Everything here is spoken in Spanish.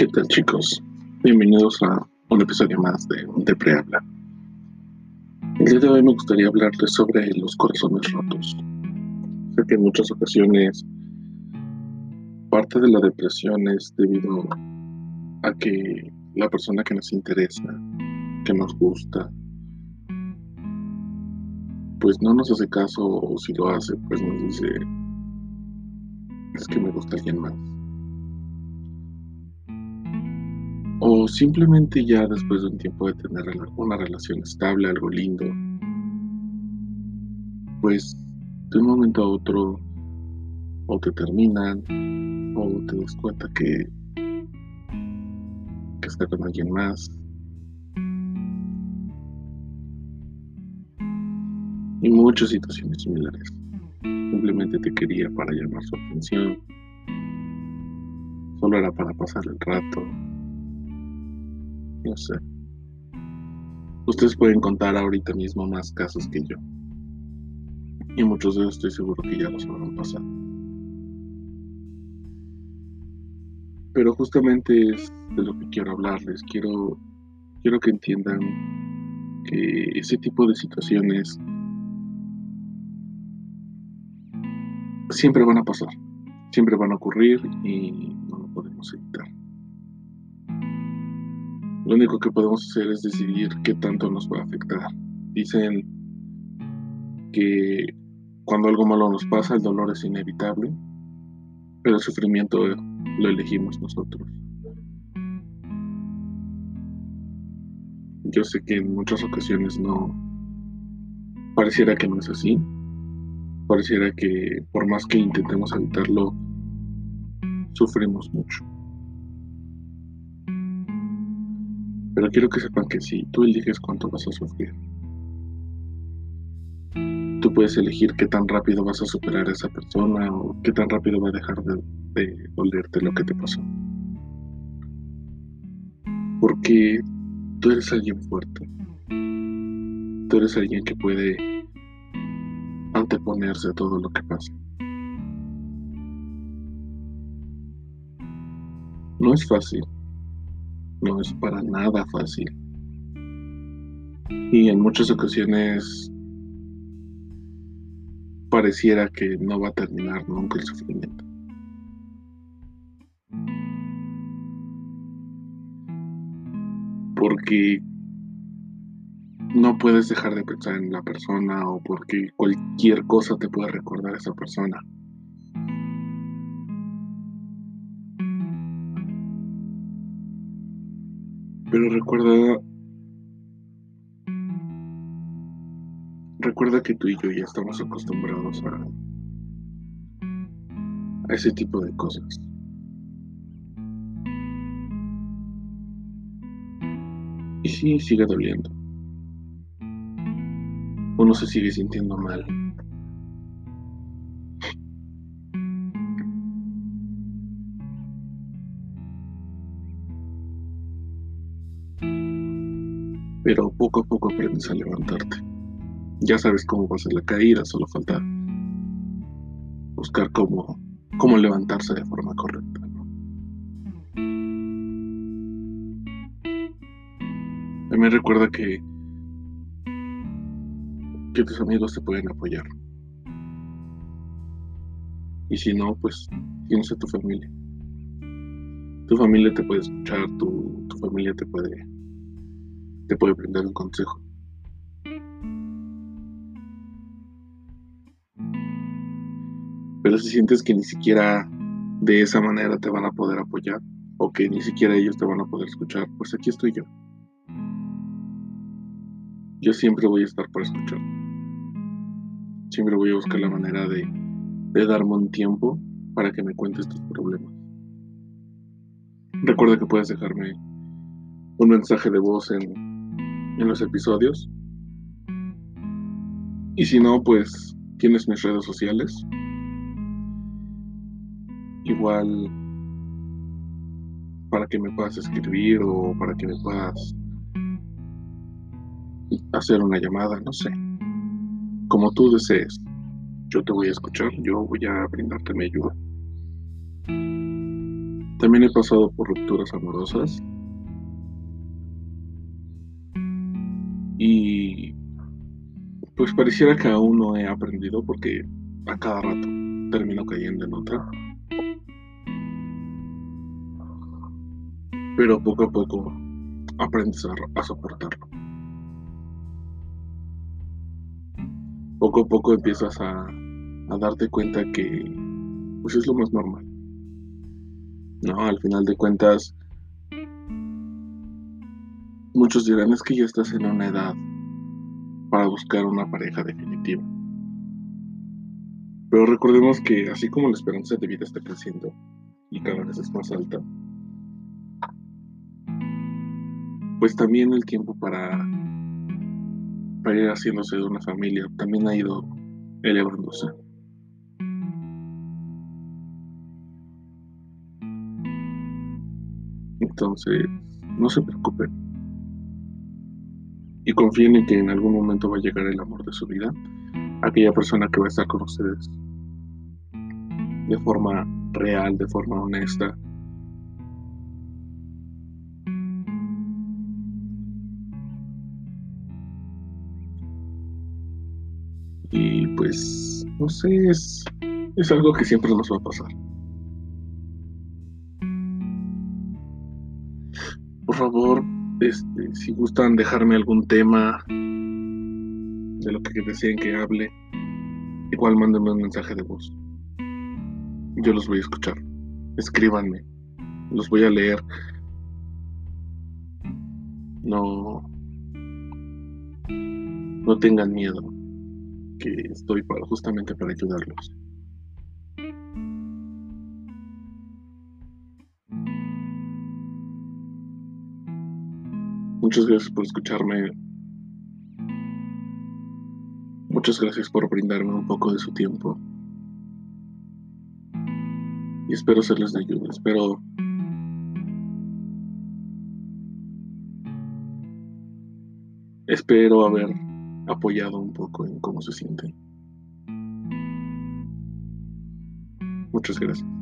¿Qué tal chicos? Bienvenidos a un episodio más de De Prehabla. El día de hoy me gustaría hablarte sobre los corazones rotos. Sé que en muchas ocasiones parte de la depresión es debido a que la persona que nos interesa, que nos gusta, pues no nos hace caso o si lo hace, pues nos dice, es que me gusta alguien más. O simplemente ya después de un tiempo de tener una relación estable, algo lindo, pues de un momento a otro o te terminan o te das cuenta que, que está con alguien más. Y muchas situaciones similares. Simplemente te quería para llamar su atención. Solo era para pasar el rato Ustedes pueden contar ahorita mismo más casos que yo. Y muchos de ellos estoy seguro que ya los habrán pasado. Pero justamente es de lo que quiero hablarles. Quiero, quiero que entiendan que ese tipo de situaciones siempre van a pasar, siempre van a ocurrir y no lo podemos evitar. Lo único que podemos hacer es decidir qué tanto nos va a afectar. Dicen que cuando algo malo nos pasa, el dolor es inevitable, pero el sufrimiento lo elegimos nosotros. Yo sé que en muchas ocasiones no pareciera que no es así. Pareciera que por más que intentemos evitarlo, sufrimos mucho. Pero quiero que sepan que si tú eliges cuánto vas a sufrir, tú puedes elegir qué tan rápido vas a superar a esa persona o qué tan rápido va a dejar de, de lo que te pasó. Porque tú eres alguien fuerte. Tú eres alguien que puede anteponerse a todo lo que pasa. No es fácil no es para nada fácil. Y en muchas ocasiones pareciera que no va a terminar nunca el sufrimiento. Porque no puedes dejar de pensar en la persona o porque cualquier cosa te puede recordar a esa persona. Pero recuerda, recuerda que tú y yo ya estamos acostumbrados a, a ese tipo de cosas. Y sí, sigue doliendo. Uno se sigue sintiendo mal. Pero poco a poco aprendes a levantarte. Ya sabes cómo va a ser la caída, solo falta buscar cómo, cómo levantarse de forma correcta. También recuerda que, que tus amigos te pueden apoyar. Y si no, pues tienes a tu familia. Tu familia te puede escuchar, tu, tu familia te puede te puede brindar un consejo. Pero si sientes que ni siquiera de esa manera te van a poder apoyar o que ni siquiera ellos te van a poder escuchar, pues aquí estoy yo. Yo siempre voy a estar para escuchar. Siempre voy a buscar la manera de, de darme un tiempo para que me cuentes tus problemas. Recuerda que puedes dejarme un mensaje de voz en en los episodios. Y si no, pues tienes mis redes sociales. Igual para que me puedas escribir o para que me puedas hacer una llamada, no sé. Como tú desees. Yo te voy a escuchar, yo voy a brindarte mi ayuda. También he pasado por rupturas amorosas. Y pues pareciera que aún no he aprendido porque a cada rato termino cayendo en otra. Pero poco a poco aprendes a, soportarlo. Poco a poco empiezas a, a darte cuenta que pues es lo más normal. No, al final de cuentas, muchos dirán es que ya estás en una edad para buscar una pareja definitiva. Pero recordemos que así como la esperanza de vida está creciendo y cada vez es más alta, pues también el tiempo para, para ir haciéndose de una familia también ha ido elevándose. Entonces, no se preocupen. Y confíen en que en algún momento va a llegar el amor de su vida, aquella persona que va a estar con ustedes de forma real, de forma honesta, Y pues, no sé, es, es algo que siempre nos va a pasar. Por favor, este, si gustan dejarme algún tema de lo que deseen que hable, igual mándenme un mensaje de voz. Yo los voy a escuchar. Escríbanme. Los voy a leer. No. No tengan miedo que estoy para, justamente para ayudarlos. Muchas gracias por escucharme. Muchas gracias por brindarme un poco de su tiempo. Y espero serles de ayuda. Espero espero haber apoyado un poco en cómo se sienten. Muchas gracias.